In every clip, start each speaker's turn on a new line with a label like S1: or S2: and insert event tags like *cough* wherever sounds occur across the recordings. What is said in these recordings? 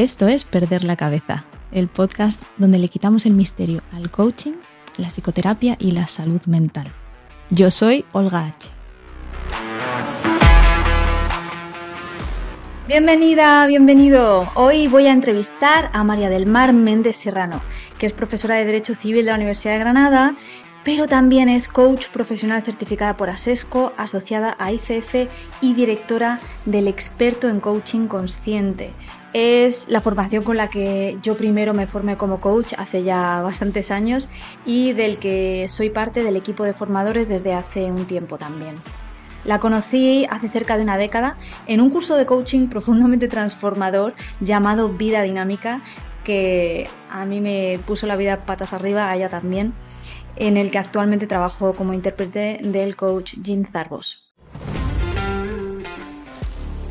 S1: Esto es Perder la Cabeza, el podcast donde le quitamos el misterio al coaching, la psicoterapia y la salud mental. Yo soy Olga H. Bienvenida, bienvenido. Hoy voy a entrevistar a María del Mar Méndez Serrano, que es profesora de Derecho Civil de la Universidad de Granada pero también es coach profesional certificada por ASESCO, asociada a ICF y directora del experto en coaching consciente. Es la formación con la que yo primero me formé como coach hace ya bastantes años y del que soy parte del equipo de formadores desde hace un tiempo también. La conocí hace cerca de una década en un curso de coaching profundamente transformador llamado Vida Dinámica, que a mí me puso la vida patas arriba, a ella también en el que actualmente trabajo como intérprete del coach Jim Zarbos.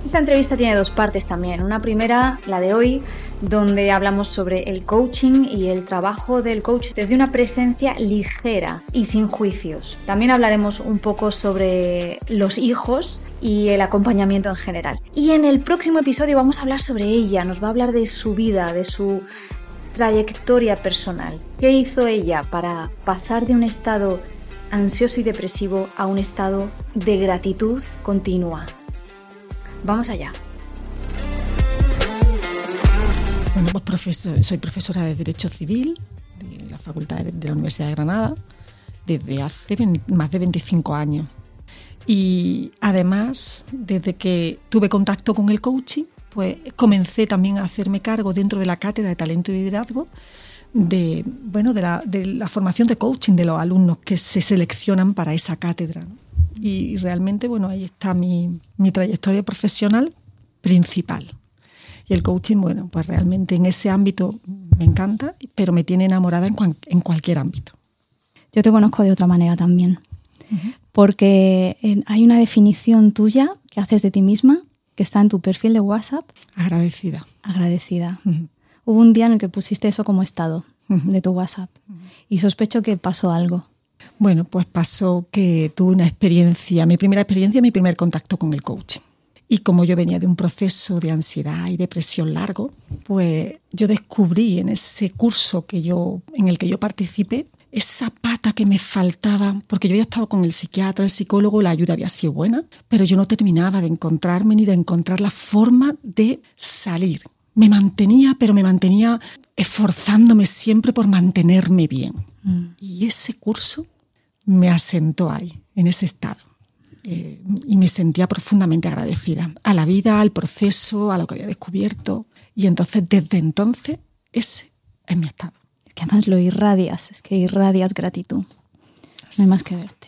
S1: Esta entrevista tiene dos partes también. Una primera, la de hoy, donde hablamos sobre el coaching y el trabajo del coach desde una presencia ligera y sin juicios. También hablaremos un poco sobre los hijos y el acompañamiento en general. Y en el próximo episodio vamos a hablar sobre ella, nos va a hablar de su vida, de su trayectoria personal. ¿Qué hizo ella para pasar de un estado ansioso y depresivo a un estado de gratitud continua? Vamos allá.
S2: Bueno, pues soy profesora de Derecho Civil de la Facultad de, la Universidad de Granada desde hace más de 25 años. Y además, desde que tuve contacto con el coaching, pues comencé también a hacerme cargo dentro de la cátedra de talento y liderazgo de, bueno, de, la, formación de coaching de los alumnos que se seleccionan para esa cátedra. Y realmente, bueno, ahí está mi, trayectoria profesional principal. Y el coaching, bueno, pues realmente en ese ámbito me encanta, pero me tiene enamorada en, en cualquier ámbito.
S1: Yo te conozco de otra manera también, porque eh, hay una definición tuya que haces de ti misma que está en tu perfil de WhatsApp.
S2: Agradecida.
S1: Agradecida. Hubo un día en el que pusiste eso como estado de tu WhatsApp y sospecho que pasó algo.
S2: Bueno, pues pasó que tuve una experiencia, mi primera experiencia, mi primer contacto con el coaching. Y como yo venía de un proceso de ansiedad y depresión largo, pues yo descubrí en ese curso que yo, en el que yo participé esa pata que me faltaba, porque yo había estado con el psiquiatra, el psicólogo, la ayuda había sido buena, pero yo no terminaba de encontrarme ni de encontrar la forma de salir. Me mantenía, pero me mantenía esforzándome siempre por mantenerme bien. Mm. Y ese curso me asentó ahí, en ese estado. Eh, y me sentía profundamente agradecida a la vida, al proceso, a lo que había descubierto. Y entonces, desde entonces, ese es mi estado
S1: que además lo irradias, es que irradias gratitud. No hay más que verte.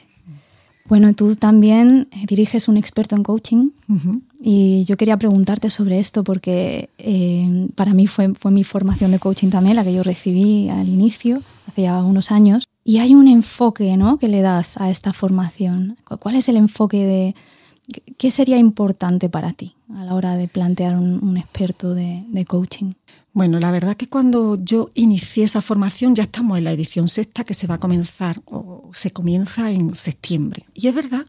S1: Bueno, tú también eh, diriges un experto en coaching y yo quería preguntarte sobre esto porque eh, para mí fue, fue mi formación de coaching también, la que yo recibí al inicio, hace ya unos años. Y hay un enfoque ¿no? que le das a esta formación. ¿Cuál es el enfoque de qué sería importante para ti a la hora de plantear un, experto de, de coaching?
S2: Bueno, la verdad que cuando yo inicié esa formación ya estamos en la edición sexta que se va a comenzar o se comienza en septiembre. Y es verdad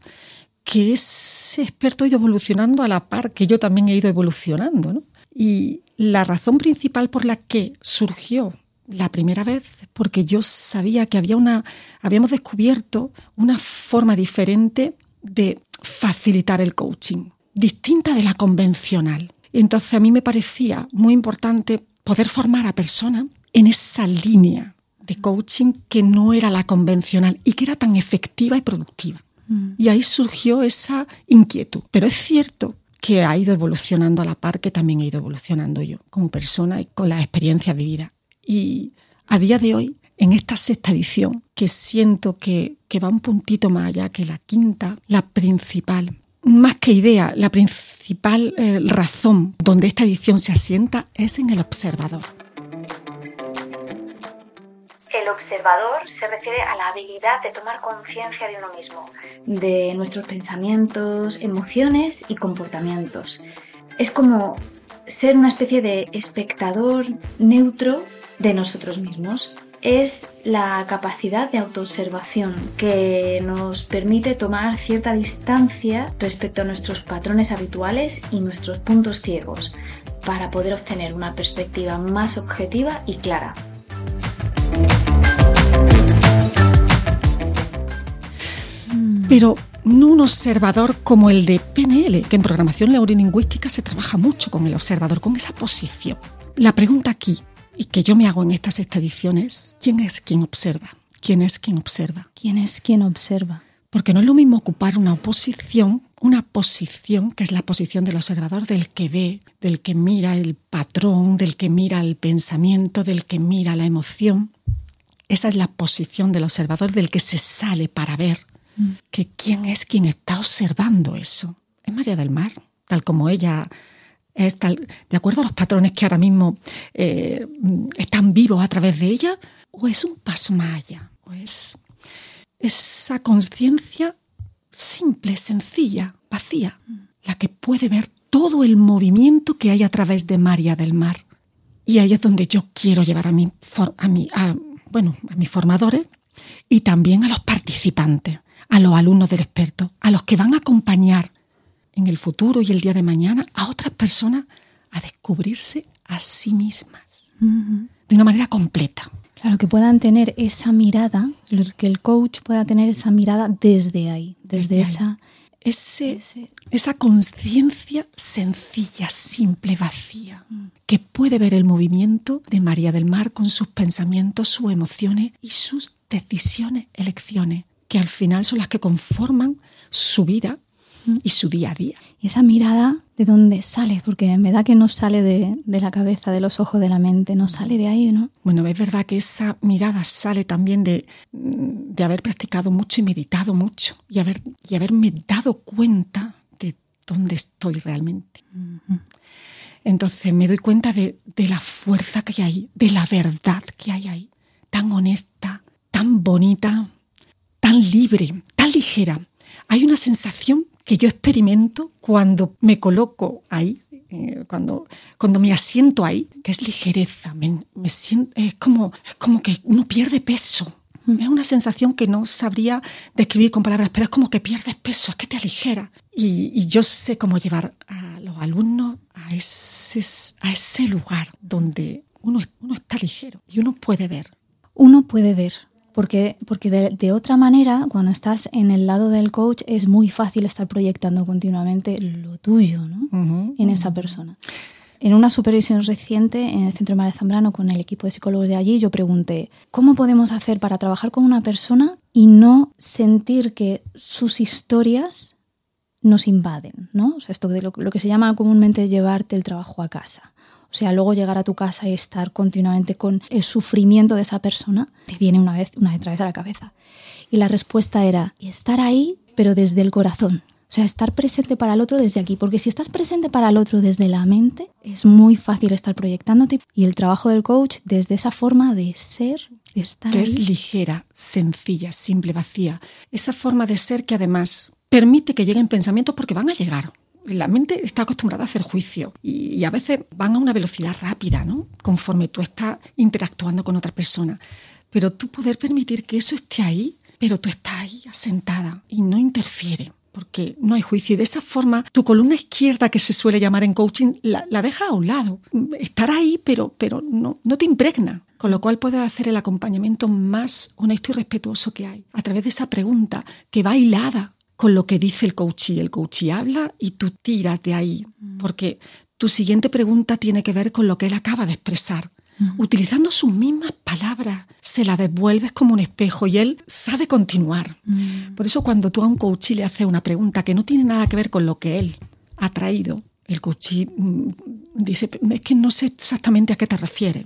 S2: que ese experto ha ido evolucionando a la par que yo también he ido evolucionando. Y la razón principal por la que surgió la primera vez porque yo sabía que había una, habíamos descubierto una forma diferente de facilitar el coaching, distinta de la convencional. Entonces a mí me parecía muy importante poder formar a personas en esa línea de coaching que no era la convencional y que era tan efectiva y productiva. Mm. Y ahí surgió esa inquietud. Pero es cierto que ha ido evolucionando a la par que también he ido evolucionando yo como persona y con las experiencias vividas. Y a día de hoy, en esta sexta edición, que siento que, que va un puntito más allá que la quinta, la principal más que idea, la principal eh, razón donde esta edición se asienta es en el observador.
S1: El observador se refiere a la habilidad de tomar conciencia de uno mismo, de nuestros pensamientos, emociones y comportamientos. Es como ser una especie de espectador neutro de nosotros mismos es la capacidad de autoobservación que nos permite tomar cierta distancia respecto a nuestros patrones habituales y nuestros puntos ciegos
S3: para poder obtener una perspectiva más objetiva y clara.
S2: Pero no un observador como el de PNL, que en programación neurolingüística se trabaja mucho con el observador, con esa posición. La pregunta aquí, y que yo me hago en estas expediciones, ¿quién es quien observa? ¿Quién es quien observa?
S1: ¿Quién es quien observa?
S2: Porque no es lo mismo ocupar una posición, una posición que es la posición del observador, del que ve, del que mira el patrón, del que mira el pensamiento, del que mira la emoción. Esa es la posición del observador, del que se sale para ver. Mm. Que quién es quien está observando eso. Es María del Mar, tal como ella es tal, de acuerdo a los patrones que ahora mismo eh, están vivos a través de ella, o es un paso más allá, o es esa conciencia simple, sencilla, vacía, la que puede ver todo el movimiento que hay a través de María del Mar. Y ahí es donde yo quiero llevar a, mi, a, mi, bueno, a mis formadores y también a los participantes, a los alumnos del experto, a los que van a acompañar en el futuro y el día de mañana a otras personas a descubrirse a sí mismas de una manera completa.
S1: Claro, que puedan tener esa mirada, que el coach pueda tener esa mirada desde ahí, desde, esa...
S2: Ese, esa conciencia sencilla, simple, vacía, mm. que puede ver el movimiento de María del Mar con sus pensamientos, sus emociones y sus decisiones, elecciones, que al final son las que conforman su vida y su día a día.
S1: Y esa mirada, ¿de dónde sale? Porque me da que no sale de, la cabeza, de los ojos, de la mente, no sale de ahí, ¿no?
S2: Bueno, es verdad que esa mirada sale también de, de haber practicado mucho y meditado mucho y, haber, y haberme dado cuenta de dónde estoy realmente. Entonces me doy cuenta de, de la fuerza que hay ahí, de la verdad que hay ahí, tan honesta, tan bonita, tan libre, tan ligera. Hay una sensación que yo experimento cuando me coloco ahí, eh, cuando, cuando me asiento ahí, que es ligereza, me, siento, es, como, como que uno pierde peso. Es una sensación que no sabría describir con palabras, pero es como que pierdes peso, es que te aligera. Y, yo sé cómo llevar a los alumnos a ese, a ese lugar donde uno, uno está ligero y uno puede ver.
S1: Uno puede ver, porque, porque de, otra manera, cuando estás en el lado del coach, es muy fácil estar proyectando continuamente lo tuyo ¿no? en esa persona. En una supervisión reciente en el Centro María Zambrano con el equipo de psicólogos de allí, yo pregunté, ¿cómo podemos hacer para trabajar con una persona y no sentir que sus historias nos invaden? ¿no? O sea, esto de lo, lo que se llama comúnmente llevarte el trabajo a casa. O sea, luego llegar a tu casa y estar continuamente con el sufrimiento de esa persona, te viene una vez, una vez a la cabeza. Y la respuesta era estar ahí, pero desde el corazón. O sea, estar presente para el otro desde aquí, porque si estás presente para el otro desde la mente, es muy fácil estar proyectándote. Y el trabajo del coach desde esa forma de ser, de estar.
S2: Que es ligera, sencilla, simple, vacía. Esa forma de ser que además permite que lleguen pensamientos porque van a llegar la mente está acostumbrada a hacer juicio y, a veces van a una velocidad rápida, ¿no? Conforme tú estás interactuando con otra persona. Pero tú poder permitir que eso esté ahí, pero tú estás ahí asentada y no interfiere porque no hay juicio. Y de esa forma, tu columna izquierda, que se suele llamar en coaching, la, la deja a un lado. Estará ahí, pero, pero no, no te impregna. Con lo cual puedes hacer el acompañamiento más honesto y respetuoso que hay, a través de esa pregunta que va hilada con lo que dice el coachee. El coachee habla y tú tiras de ahí, mm. porque tu siguiente pregunta tiene que ver con lo que él acaba de expresar. Mm. Utilizando sus mismas palabras, se la devuelves como un espejo y él sabe continuar. Mm. Por eso cuando tú a un coachee le haces una pregunta que no tiene nada que ver con lo que él ha traído, el coachee dice, es que no sé exactamente a qué te refieres.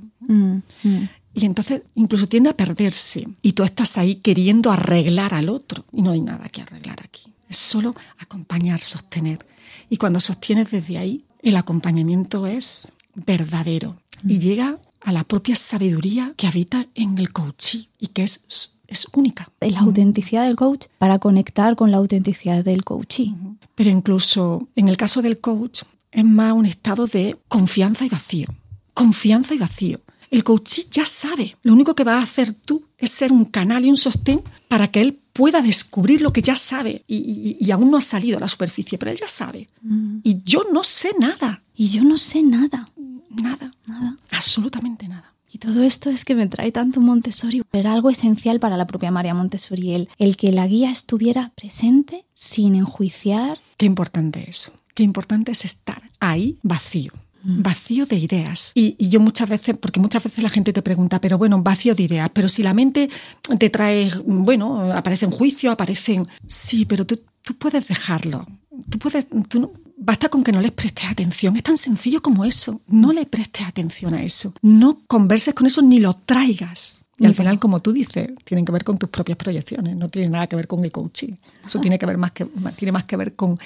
S2: Y entonces incluso tiende a perderse. Y tú estás ahí queriendo arreglar al otro. Y no hay nada que arreglar aquí. Es solo acompañar, sostener. Y cuando sostienes desde ahí, el acompañamiento es verdadero. Y mm. llega a la propia sabiduría que habita en el coachee y que es, es única.
S1: La autenticidad del coach para conectar con la autenticidad del coachee.
S2: Pero incluso en el caso del coach es más un estado de confianza y vacío. Confianza y vacío. El coachee ya sabe. Lo único que va a hacer tú es ser un canal y un sostén para que él pueda descubrir lo que ya sabe y, aún no ha salido a la superficie, pero él ya sabe. Mm. Y yo no sé nada.
S1: Y yo no sé nada.
S2: Nada. Nada. Absolutamente nada.
S1: Y todo esto es que me trae tanto Montessori. Era algo esencial para la propia María Montessori, el, el que la guía estuviera presente sin enjuiciar.
S2: Qué importante eso. Qué importante es estar ahí vacío. Vacío de ideas. Y, yo muchas veces, porque muchas veces la gente te pregunta, pero bueno, vacío de ideas, pero si la mente te trae, bueno, aparecen juicios, aparecen... Sí, pero tú, tú puedes dejarlo. Tú puedes, tú, Basta con que no les prestes atención. Es tan sencillo como eso. No le prestes atención a eso. No converses con eso ni lo traigas. Y al final, como tú dices, tienen que ver con tus propias proyecciones, no tiene nada que ver con el coaching. Eso tiene que ver más que tiene más que ver con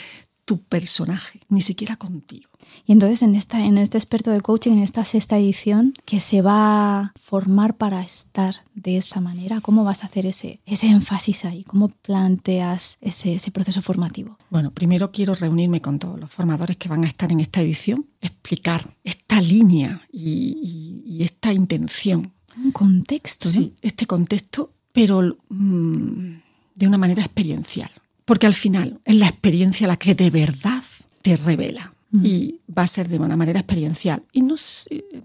S2: tu personaje, ni siquiera contigo.
S1: Y entonces en, esta, en este experto de coaching, en esta sexta edición, que se va a formar para estar de esa manera, ¿cómo vas a hacer ese, ese énfasis ahí? ¿Cómo planteas ese, ese proceso formativo?
S2: Bueno, primero quiero reunirme con todos los formadores que van a estar en esta edición, explicar esta línea y, esta intención.
S1: Un contexto.
S2: Sí, este contexto, pero mm, de una manera experiencial. Porque al final es la experiencia la que de verdad te revela. Mm. Y va a ser de una manera experiencial. Y no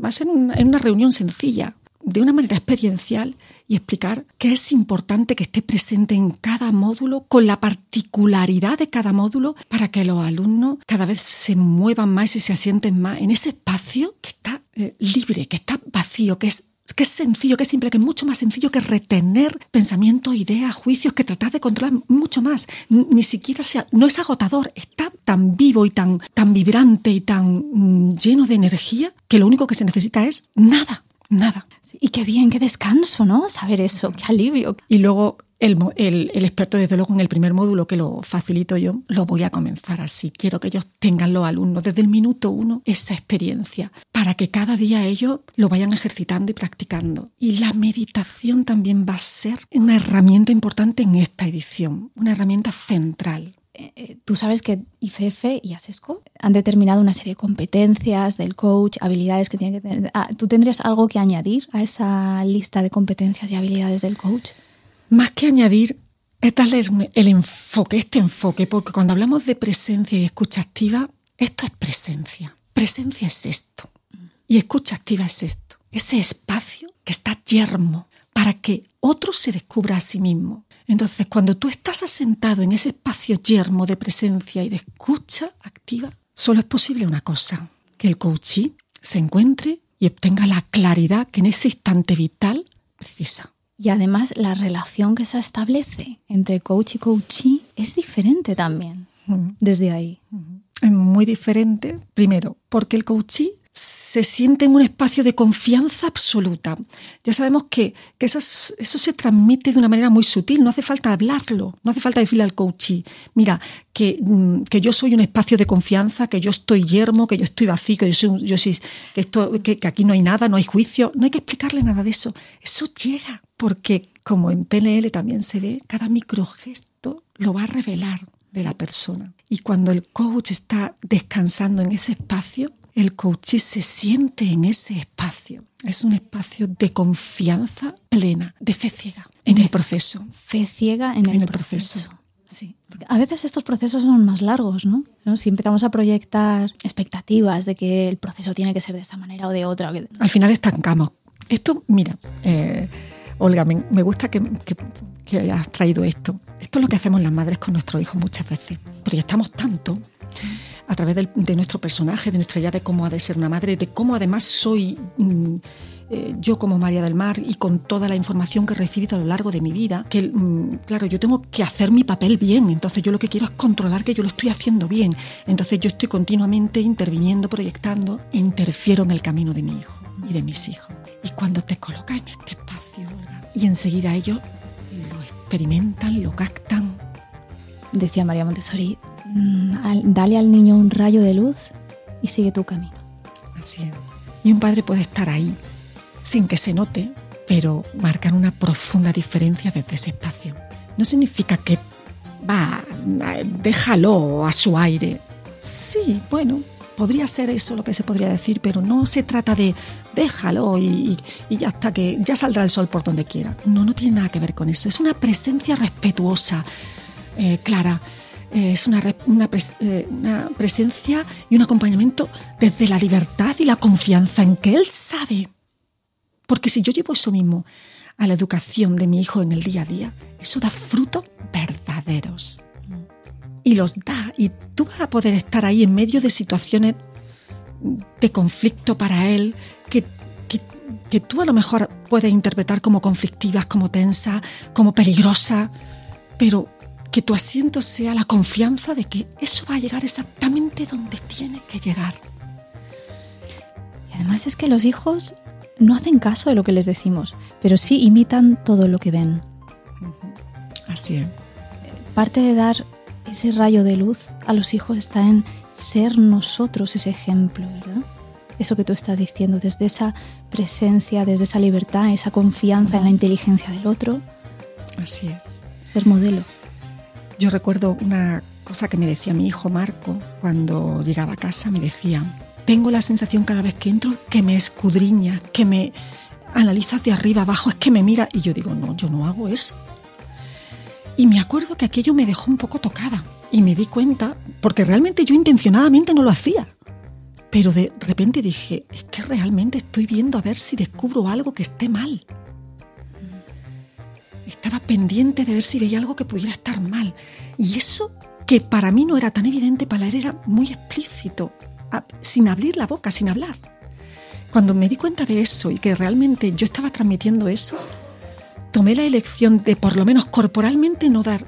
S2: va a ser en una reunión sencilla, de una manera experiencial y explicar qué es importante que esté presente en cada módulo con la particularidad de cada módulo para que los alumnos cada vez se muevan más y se asienten más en ese espacio que está eh, libre, que está vacío, que es que es sencillo, que es simple, que es mucho más sencillo que retener pensamientos, ideas, juicios, que tratar de controlar mucho más. Ni siquiera sea, no es agotador, está tan vivo y tan, tan vibrante y tan mm, lleno de energía que lo único que se necesita es nada, nada.
S1: Y qué bien, qué descanso, ¿no? Saber eso, qué alivio.
S2: Y luego el, el, experto, desde luego, en el primer módulo que lo facilito yo, lo voy a comenzar así. Quiero que ellos tengan los alumnos desde el minuto uno esa experiencia para que cada día ellos lo vayan ejercitando y practicando. Y la meditación también va a ser una herramienta importante en esta edición, una herramienta central.
S1: Eh, eh, tú sabes que ICF y ASESCO han determinado una serie de competencias del coach, habilidades que tiene que tener. Ah, ¿Tú tendrías algo que añadir a esa lista de competencias y habilidades del coach?
S2: Más que añadir, es darles el enfoque, este enfoque, porque cuando hablamos de presencia y escucha activa, esto es presencia. Presencia es esto. Y escucha activa es esto. Ese espacio que está yermo para que otro se descubra a sí mismo. Entonces, cuando tú estás asentado en ese espacio yermo de presencia y de escucha activa, solo es posible una cosa, que el coachee se encuentre y obtenga la claridad que en ese instante vital precisa.
S1: Y además la relación que se establece entre coach y coachee es diferente también desde ahí.
S2: Es muy diferente, primero, porque el coachee se siente en un espacio de confianza absoluta. Ya sabemos que, eso, se transmite de una manera muy sutil, no hace falta hablarlo, no hace falta decirle al coachee, mira, que, mm, que, yo soy un espacio de confianza, que yo estoy yermo, que yo estoy vacío, que, yo soy, yo soy, que, esto, que aquí no hay nada, no hay juicio, no hay que explicarle nada de eso. Eso llega, porque como en PNL también se ve, cada microgesto lo va a revelar de la persona. Y cuando el coach está descansando en ese espacio, el coach se siente en ese espacio. Es un espacio de confianza plena, de fe ciega en el proceso.
S1: Fe ciega en el, proceso. Sí. a veces estos procesos son más largos, ¿no? Si empezamos a proyectar expectativas de que el proceso tiene que ser de esta manera o de otra.
S2: Al final estancamos. Esto, mira, eh, Olga, me, gusta que, que, hayas traído esto. Esto es lo que hacemos las madres con nuestros hijos muchas veces. Proyectamos tanto a través de, nuestro personaje, de nuestra idea de cómo ha de ser una madre, de cómo además soy mm, eh, yo como María del Mar y con toda la información que he recibido a lo largo de mi vida, que mm, claro, yo tengo que hacer mi papel bien, entonces yo lo que quiero es controlar que yo lo estoy haciendo bien, entonces yo estoy continuamente interviniendo, proyectando, interfiero en el camino de mi hijo y de mis hijos. Y cuando te colocas en este espacio, y enseguida ellos lo experimentan, lo captan.
S1: Decía María Montessori, dale al niño un rayo de luz y sigue tu camino.
S2: Así es. Y un padre puede estar ahí sin que se note, pero marcar una profunda diferencia desde ese espacio. No significa que va, déjalo a su aire. Sí, bueno, podría ser eso lo que se podría decir, pero no se trata de déjalo y, ya hasta que ya saldrá el sol por donde quiera. No, no tiene nada que ver con eso. Es una presencia respetuosa, eh, clara. Eh, es una, eh, una presencia y un acompañamiento desde la libertad y la confianza en que él sabe. Porque si yo llevo eso mismo a la educación de mi hijo en el día a día, eso da frutos verdaderos y los da. Y tú vas a poder estar ahí en medio de situaciones de conflicto para él que, que, tú a lo mejor puedes interpretar como conflictivas, como tensas, como peligrosas, pero que tu asiento sea la confianza de que eso va a llegar exactamente donde tiene que llegar.
S1: Y además es que los hijos no hacen caso de lo que les decimos, pero sí imitan todo lo que ven.
S2: Así es.
S1: Parte de dar ese rayo de luz a los hijos está en ser nosotros ese ejemplo, ¿verdad? Eso que tú estás diciendo, desde esa presencia, desde esa libertad, esa confianza en la inteligencia del otro.
S2: Así es.
S1: Ser modelo.
S2: Yo recuerdo una cosa que me decía mi hijo Marco cuando llegaba a casa, me decía, tengo la sensación cada vez que entro que me escudriña, que me analiza de arriba abajo, es que me mira y yo digo, no, yo no hago eso. Y me acuerdo que aquello me dejó un poco tocada y me di cuenta, porque realmente yo intencionadamente no lo hacía. Pero de repente dije, es que realmente estoy viendo a ver si descubro algo que esté mal. Estaba pendiente de ver si veía algo que pudiera estar mal. Y eso que para mí no era tan evidente, para él era muy explícito, sin abrir la boca, sin hablar. Cuando me di cuenta de eso y que realmente yo estaba transmitiendo eso, tomé la elección de por lo menos corporalmente no dar,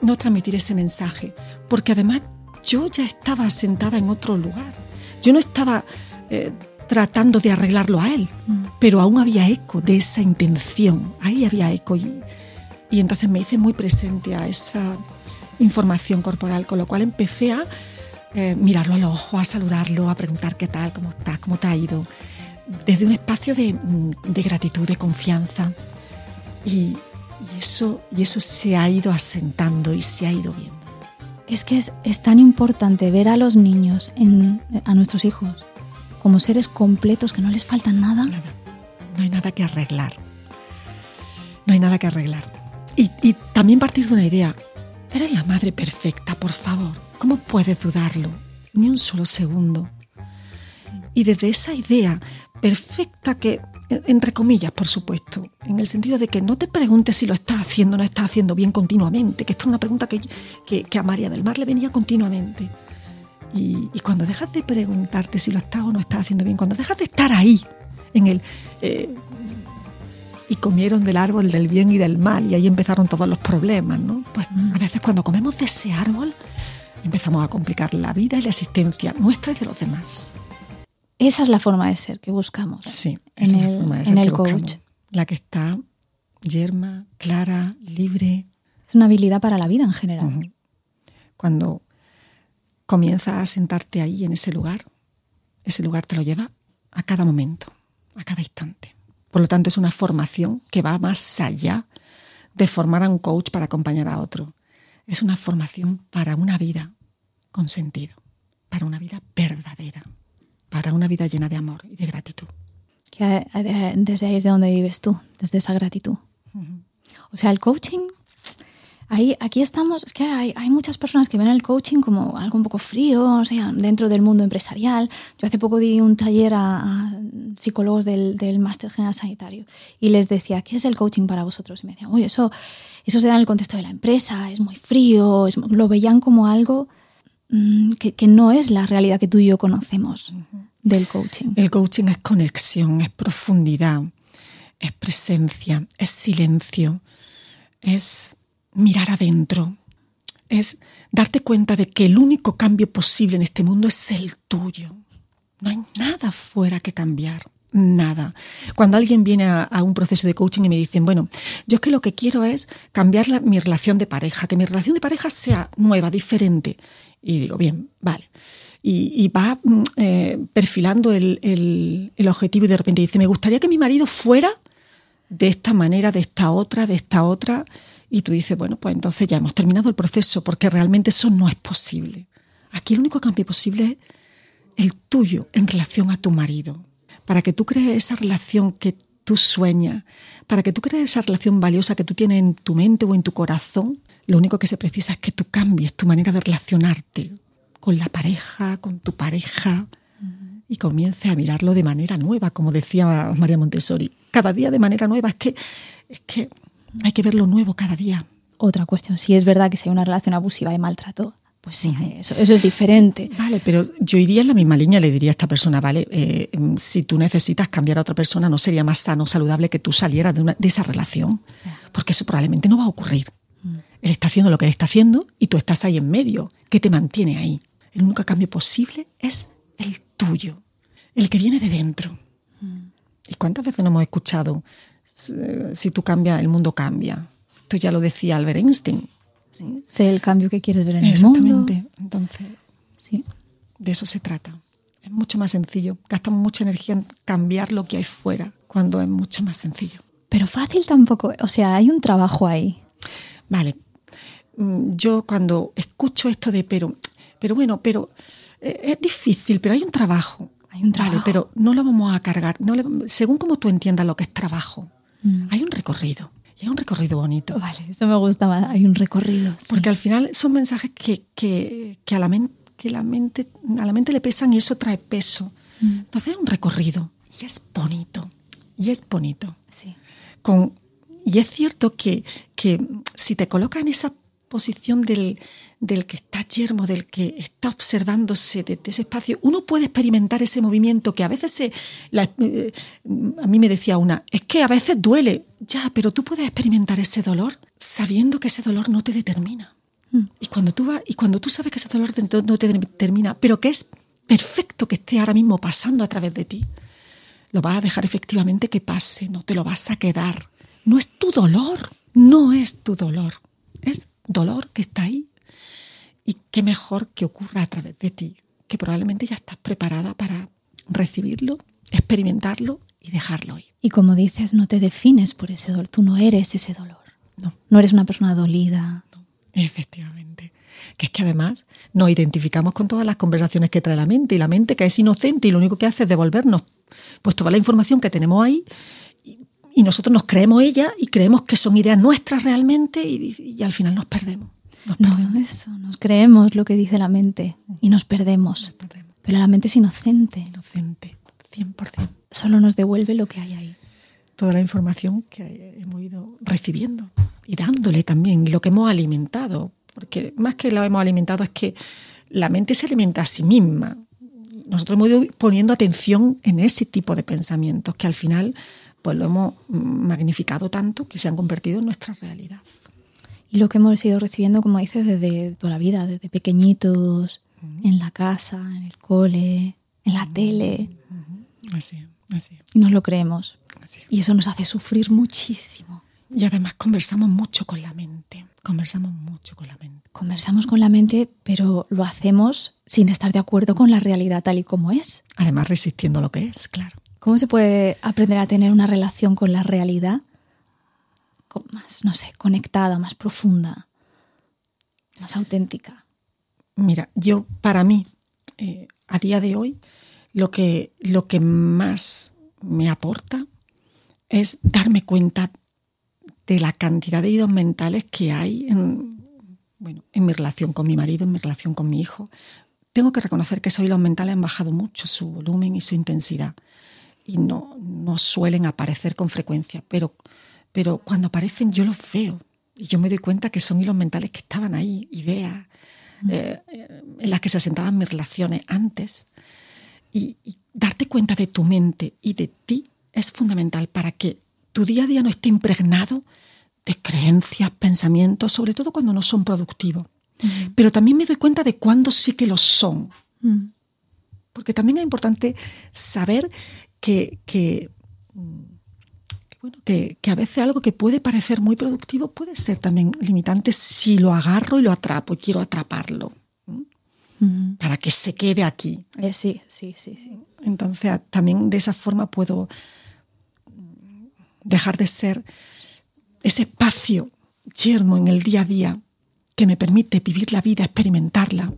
S2: no transmitir ese mensaje, porque además yo ya estaba sentada en otro lugar. Yo no estaba eh, tratando de arreglarlo a él, mm. pero aún había eco de esa intención. Ahí había eco y, y entonces me hice muy presente a esa información corporal, con lo cual empecé a eh, mirarlo a los ojos, a saludarlo, a preguntar qué tal, cómo estás, cómo te ha ido, desde un espacio de, mm, de gratitud, de confianza. Y, eso, y eso se ha ido asentando y se ha ido viendo.
S1: Es que es, es tan importante ver a los niños, en, a nuestros hijos, como seres completos, que no les falta nada.
S2: No hay nada que arreglar. No hay nada que arreglar. Y, también partir de una idea. Eres la madre perfecta, por favor. ¿Cómo puedes dudarlo? Ni un solo segundo. Y desde esa idea perfecta que entre comillas, por supuesto, en el sentido de que no te preguntes si lo estás haciendo o no estás haciendo bien continuamente, que esto es una pregunta que, que, a María del Mar le venía continuamente. Y, cuando dejas de preguntarte si lo estás o no estás haciendo bien, cuando dejas de estar ahí, en el... Eh, y comieron del árbol del bien y del mal, y ahí empezaron todos los problemas, ¿no? Pues a veces cuando comemos de ese árbol, empezamos a complicar la vida y la existencia nuestra y de los demás.
S1: Esa es la forma de ser que buscamos.
S2: Sí, en el, la forma de ser el coach. La que está yerma, clara, libre.
S1: Es una habilidad para la vida en general.
S2: Cuando comienzas a sentarte ahí en ese lugar, ese lugar te lo lleva a cada momento, a cada instante. Por lo tanto, es una formación que va más allá de formar a un coach para acompañar a otro. Es una formación para una vida con sentido, para una vida verdadera para una vida llena de amor y de gratitud.
S1: Que eh, desde ahí es de donde vives tú, desde esa gratitud. O sea, el coaching, ahí, aquí estamos, es que hay, hay, muchas personas que ven el coaching como algo un poco frío, o sea, dentro del mundo empresarial. Yo hace poco di un taller a, psicólogos del, del Máster General Sanitario y les decía, ¿qué es el coaching para vosotros? Y me decían, oye, eso, eso se da en el contexto de la empresa, es muy frío, lo veían como algo Mm, que, no es la realidad que tú y yo conocemos del coaching.
S2: El coaching es conexión, es profundidad, es presencia, es silencio, es mirar adentro, es darte cuenta de que el único cambio posible en este mundo es el tuyo. No hay nada fuera que cambiar nada. Cuando alguien viene a, un proceso de coaching y me dicen, bueno, yo es que lo que quiero es cambiar mi relación de pareja, que mi relación de pareja sea nueva, diferente. Y digo, bien, vale. Y, va mm, eh, perfilando el, el, objetivo y de repente dice, me gustaría que mi marido fuera de esta manera, de esta otra, de esta otra. Y tú dices, bueno, pues entonces ya hemos terminado el proceso porque realmente eso no es posible. Aquí el único cambio posible el tuyo en relación a tu marido, para que tú crees esa relación que tú sueñas, para que tú crees esa relación valiosa que tú tienes en tu mente o en tu corazón, lo único que se precisa es que tú cambies tu manera de relacionarte con la pareja, con tu pareja, y comiences a mirarlo de manera nueva, como decía María Montessori. Cada día de manera nueva. Es que, es que hay que ver lo nuevo cada día.
S1: Otra cuestión, si es verdad que si hay una relación abusiva de maltrato, pues sí, eso, eso, es diferente.
S2: Vale, pero yo iría en la misma línea, le diría a esta persona, vale, eh, si tú necesitas cambiar a otra persona, ¿no sería más sano, saludable que tú salieras de, una, de esa relación? Porque eso probablemente no va a ocurrir. Mm. Él está haciendo lo que él está haciendo y tú estás ahí en medio. ¿Qué te mantiene ahí? El único cambio posible es el tuyo, el que viene de dentro. Mm. ¿Y cuántas veces no hemos escuchado, si tú cambias, el mundo cambia? Esto ya lo decía Albert Einstein
S1: Sé el cambio que quieres ver en el mundo.
S2: Exactamente. Entonces, sí. de eso se trata. Es mucho más sencillo. Gastamos mucha energía en cambiar lo que hay fuera, cuando es mucho más sencillo.
S1: Pero fácil tampoco. O sea, hay un trabajo ahí.
S2: Vale. Mm, yo cuando escucho esto de pero, pero bueno, pero eh, es difícil, pero hay un trabajo.
S1: Hay un trabajo.
S2: Vale, pero no lo vamos a cargar. No según como tú entiendas lo que es trabajo, mm. hay un recorrido. Y un recorrido bonito.
S1: Vale, eso me gusta más. Hay un recorrido.
S2: Porque al final son mensajes que, que, que, a la mente, que la mente, a la mente le pesan y eso trae peso. Mm. Entonces es un recorrido. Y es bonito. Y es bonito.
S1: Sí.
S2: Con, y es cierto que, que si te colocan en esa posición del, del que está yermo, del que está observándose desde ese espacio, uno puede experimentar ese movimiento que a veces se, eh, a mí me decía una, es que a veces duele, ya, pero tú puedes experimentar ese dolor sabiendo que ese dolor no te determina. Mm. Y cuando tú vas, y cuando tú sabes que ese dolor no te determina, pero que es perfecto que esté ahora mismo pasando a través de ti, lo vas a dejar efectivamente que pase, no te lo vas a quedar. No es tu dolor, no es tu dolor, es dolor que está ahí. Y qué mejor que ocurra a través de ti, que probablemente ya estás preparada para recibirlo, experimentarlo y dejarlo ir.
S1: Y como dices, no te defines por ese dolor, tú no eres ese dolor.
S2: No.
S1: No eres una persona dolida.
S2: No, efectivamente. Que es que además nos identificamos con todas las conversaciones que trae la mente y la mente que es inocente y lo único que hace es devolvernos pues toda la información que tenemos ahí y nosotros nos creemos ella y creemos que son ideas nuestras realmente y, al final nos perdemos.
S1: no, eso, nos creemos lo que dice la mente y nos perdemos. Pero la mente es inocente.
S2: Inocente, 100%.
S1: Solo nos devuelve lo que hay ahí.
S2: Toda la información que hemos ido recibiendo y dándole también, y lo que hemos alimentado. Porque más que lo hemos alimentado es que la mente se alimenta a sí misma. Nosotros hemos ido poniendo atención en ese tipo de pensamientos que al final pues lo hemos magnificado tanto que se han convertido en nuestra realidad.
S1: Y lo que hemos ido recibiendo, como dices, desde toda la vida, desde pequeñitos, en la casa, en el cole, en la tele.
S2: Así, así.
S1: Y nos lo creemos. Y eso nos hace sufrir muchísimo.
S2: Y además conversamos mucho con la mente. Conversamos mucho con la mente.
S1: Conversamos con la mente, pero lo hacemos sin estar de acuerdo con la realidad tal y como es.
S2: Además resistiendo lo que es, claro.
S1: ¿Cómo se puede aprender a tener una relación con la realidad más, no sé, conectada, más profunda, más auténtica?
S2: Mira, yo para mí, eh, a día de hoy, lo que, lo que más me aporta es darme cuenta de la cantidad de idos mentales que hay en, bueno, en mi relación con mi marido, en mi relación con mi hijo. Tengo que reconocer que esos hilos mentales han bajado mucho su volumen y su intensidad y no, no suelen aparecer con frecuencia, pero, pero cuando aparecen yo los veo y yo me doy cuenta que son hilos mentales que estaban ahí, ideas mm. eh, en las que se asentaban mis relaciones antes. Y, darte cuenta de tu mente y de ti es fundamental para que tu día a día no esté impregnado de creencias, pensamientos, sobre todo cuando no son productivos. Mm. Pero también me doy cuenta de cuándo sí que lo son. Mm. Porque también es importante saber que, bueno, que, a veces algo que puede parecer muy productivo puede ser también limitante si lo agarro y lo atrapo y quiero atraparlo. Para que se quede aquí.
S1: Eh, sí, sí, sí, sí.
S2: Entonces, también de esa forma puedo dejar de ser ese espacio yermo en el día a día que me permite vivir la vida, experimentarla,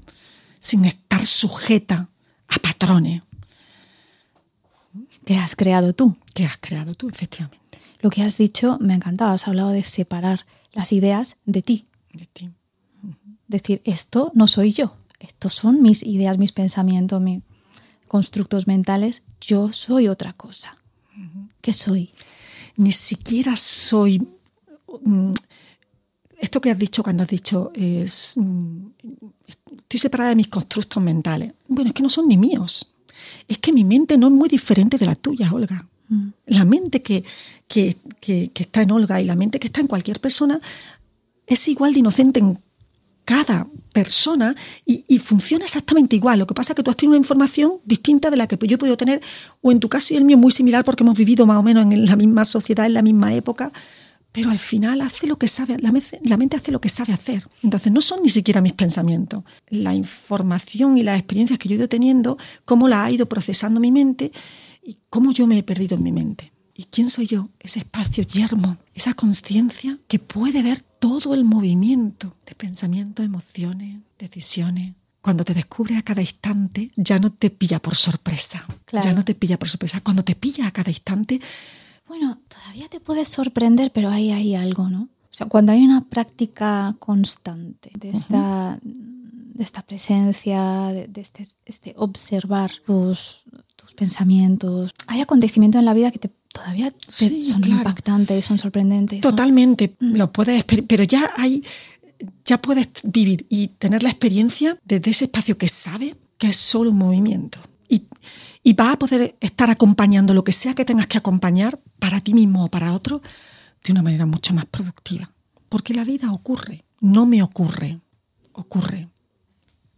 S2: sin estar sujeta a patrones.
S1: Que has creado tú.
S2: Que has creado tú, efectivamente.
S1: Lo que has dicho me ha encantado. Has hablado de separar las ideas de ti.
S2: De ti.
S1: Decir, esto no soy yo. Estos son mis ideas, mis pensamientos, mis constructos mentales. Yo soy otra cosa. ¿Qué soy?
S2: Ni siquiera soy... mm, esto que has dicho cuando has dicho es, mm, estoy separada de mis constructos mentales. Bueno, es que no son ni míos. Es que mi mente no es muy diferente de la tuya, Olga. La mente que, que- que- que está en Olga y la mente que está en cualquier persona es igual de inocente en cada persona y, y funciona exactamente igual. Lo que pasa es que tú has tenido una información distinta de la que yo he podido tener, o en tu caso y el mío muy similar porque hemos vivido más o menos en la misma sociedad, en la misma época, pero al final hace lo que sabe, la, la mente hace lo que sabe hacer. Entonces no son ni siquiera mis pensamientos. La información y las experiencias que yo he ido teniendo, cómo la ha ido procesando mi mente y cómo yo me he perdido en mi mente. ¿Y quién soy yo? Ese espacio yermo, esa conciencia que puede ver todo el movimiento de pensamientos, emociones, decisiones. Cuando te descubres a cada instante, ya no te pilla por sorpresa.
S1: Claro.
S2: Ya no te pilla por sorpresa. Cuando te pilla a cada instante,
S1: Bueno, todavía te puedes sorprender, pero ahí hay algo, ¿no? O sea, cuando hay una práctica constante de esta, de esta presencia, de, de este, este observar tus, tus pensamientos, hay acontecimientos en la vida que te, todavía te-
S2: Sí,
S1: son
S2: claro.
S1: impactantes, son sorprendentes.
S2: Totalmente, lo puedes, pero ya hay, ya puedes vivir y tener la experiencia desde ese espacio que sabe que es solo un movimiento. Y, y vas a poder estar acompañando lo que sea que tengas que acompañar para ti mismo o para otro de una manera mucho más productiva. Porque la vida ocurre, no me ocurre, ocurre.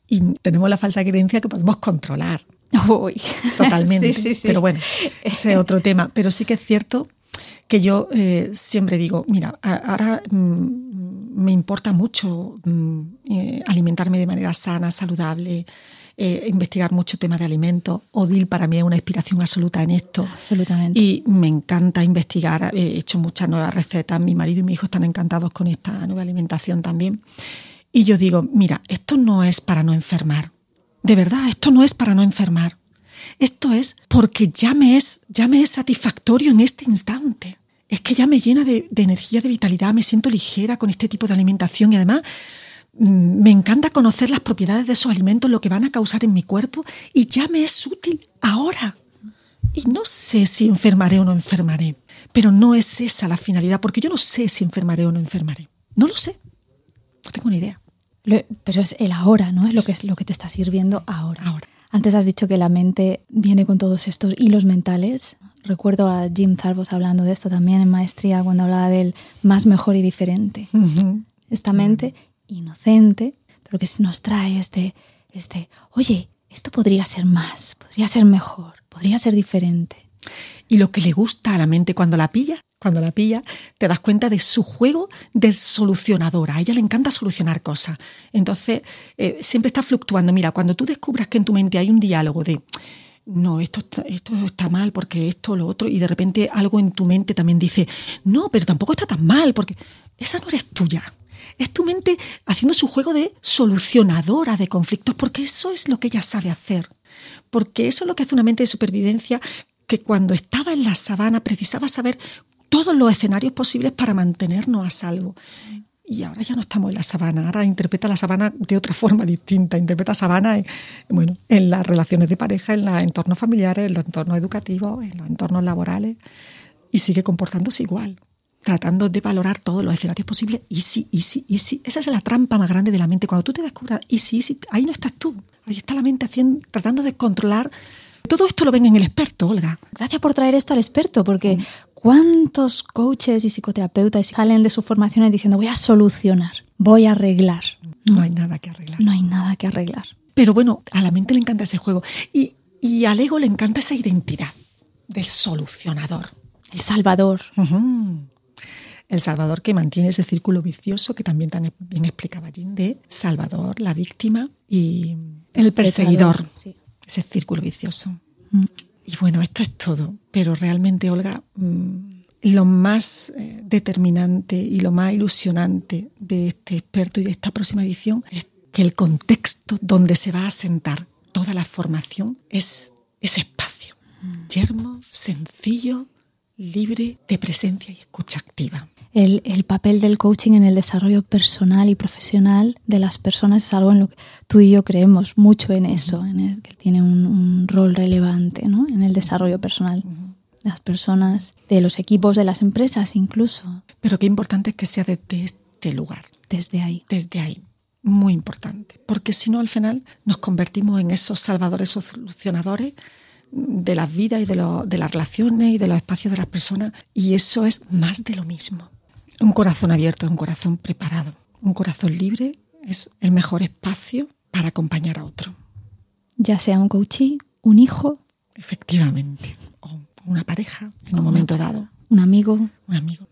S2: Y tenemos la falsa creencia que podemos controlar
S1: Uy. *laughs*
S2: totalmente.
S1: Sí, sí, sí.
S2: Pero bueno, ese es otro tema. Pero sí que es cierto que yo eh, siempre digo, mira, ahora mm, me importa mucho mm, eh, alimentarme de manera sana, saludable, eh, investigar mucho temas de alimentos. Odil para mí es una inspiración absoluta en esto.
S1: Absolutamente.
S2: Y me encanta investigar, he hecho muchas nuevas recetas, mi marido y mi hijo están encantados con esta nueva alimentación también. Y yo digo, mira, esto no es para no enfermar. De verdad, esto no es para no enfermar. Esto es porque ya me es, ya me es satisfactorio en este instante. Es que ya me llena de, de energía, de vitalidad, me siento ligera con este tipo de alimentación y además me encanta conocer las propiedades de esos alimentos, lo que van a causar en mi cuerpo y ya me es útil ahora. Y no sé si enfermaré o no enfermaré, pero no es esa la finalidad, porque yo no sé si enfermaré o no enfermaré. No lo sé. No tengo ni idea.
S1: Pero es el ahora, ¿no? Es lo que, es lo que te está sirviendo ahora.
S2: Ahora.
S1: Antes has dicho que la mente viene con todos estos hilos mentales. Recuerdo a Jim Zarbos hablando de esto también en maestría cuando hablaba del más, mejor y diferente. Esta mente inocente, pero que nos trae este, este, oye, esto podría ser más, podría ser mejor, podría ser diferente.
S2: Y lo que le gusta a la mente cuando la pilla, cuando la pilla, te das cuenta de su juego de solucionadora. A ella le encanta solucionar cosas. Entonces, eh, siempre está fluctuando. Mira, cuando tú descubras que en tu mente hay un diálogo de no, esto está, esto está mal porque esto, lo otro, y de repente algo en tu mente también dice, no, pero tampoco está tan mal, porque esa no eres tuya. Es tu mente haciendo su juego de solucionadora de conflictos, porque eso es lo que ella sabe hacer. Porque eso es lo que hace una mente de supervivencia que cuando estaba en la sabana precisaba saber todos los escenarios posibles para mantenernos a salvo. Y ahora ya no estamos en la sabana, ahora interpreta la sabana de otra forma distinta, interpreta sabana en, bueno, en las relaciones de pareja, en los entornos familiares, en los entornos educativos, en los entornos laborales, y sigue comportándose igual, tratando de valorar todos los escenarios posibles, y sí, y sí, y sí. Esa es la trampa más grande de la mente. Cuando tú te descubras, y sí, y sí, ahí no estás tú, ahí está la mente haciendo, tratando de controlar. Todo esto lo ven en el experto, Olga.
S1: Gracias por traer esto al experto, porque ¿cuántos coaches y psicoterapeutas salen de sus formaciones diciendo voy a solucionar, voy a arreglar?
S2: No hay nada que arreglar.
S1: No hay nada que arreglar.
S2: Pero bueno, a la mente le encanta ese juego. Y, y al ego le encanta esa identidad del solucionador.
S1: El Salvador.
S2: Ujú. El Salvador que mantiene ese círculo vicioso que también tan bien explicaba Jim de Salvador, la víctima y el perseguidor.
S1: Sí.
S2: Ese círculo vicioso.
S1: Mm.
S2: Y bueno, esto es todo. Pero realmente, Olga, mm, lo más eh, determinante y lo más ilusionante de este experto y de esta próxima edición es que el contexto donde se va a sentar toda la formación es ese espacio. Mm. Yermo, sencillo, libre de presencia y escucha activa.
S1: El, papel del coaching en el desarrollo personal y profesional de las personas es algo en lo que tú y yo creemos mucho en eso, en que tiene un, rol relevante ¿no? en el desarrollo personal de las personas, de los equipos, de las empresas incluso.
S2: Pero qué importante es que sea desde este lugar.
S1: Desde ahí.
S2: Desde ahí. Muy importante. Porque si no, al final nos convertimos en esos salvadores o solucionadores de las vidas y de, de las relaciones y de los espacios de las personas. Y eso es más de lo mismo. Un corazón abierto un corazón preparado. Un corazón libre es el mejor espacio para acompañar a otro.
S1: Ya sea un coachí, un hijo.
S2: Efectivamente. O una pareja en un momento dado.
S1: Un amigo.
S2: Un amigo.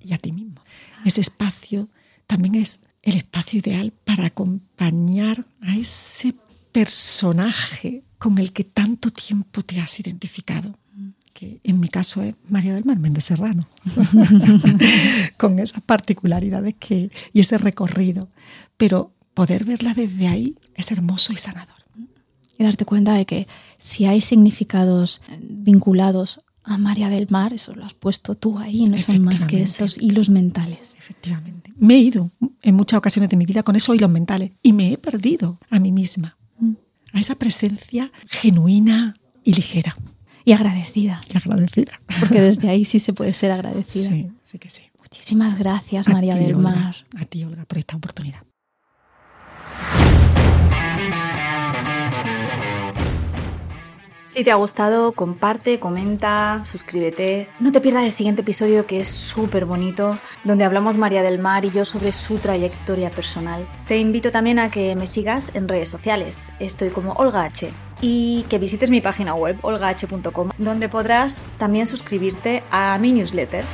S2: Y a ti mismo. Ese espacio también es el espacio ideal para acompañar a ese personaje con el que tanto tiempo te has identificado, que en mi caso es María del Mar Méndez Serrano, *laughs* con esas particularidades que, y ese recorrido. Pero poder verla desde ahí es hermoso y sanador.
S1: Y darte cuenta de que si hay significados vinculados a María del Mar, eso lo has puesto tú ahí, no son más que esos hilos mentales.
S2: Efectivamente. Me he ido en muchas ocasiones de mi vida con esos hilos mentales y me he perdido a mí misma a esa presencia genuina y ligera.
S1: Y agradecida.
S2: Y agradecida.
S1: Porque desde ahí sí se puede ser agradecida.
S2: Sí, sí que sí.
S1: Muchísimas gracias, María del Mar.
S2: A ti, Olga, por esta oportunidad.
S3: Si te ha gustado, comparte, comenta, suscríbete. No te pierdas el siguiente episodio que es súper bonito, donde hablamos María del Mar y yo sobre su trayectoria personal. Te invito también a que me sigas en redes sociales. Estoy como Olga H. Y que visites mi página web, olgah.com, donde podrás también suscribirte a mi newsletter.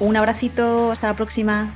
S3: Un abracito, hasta la próxima.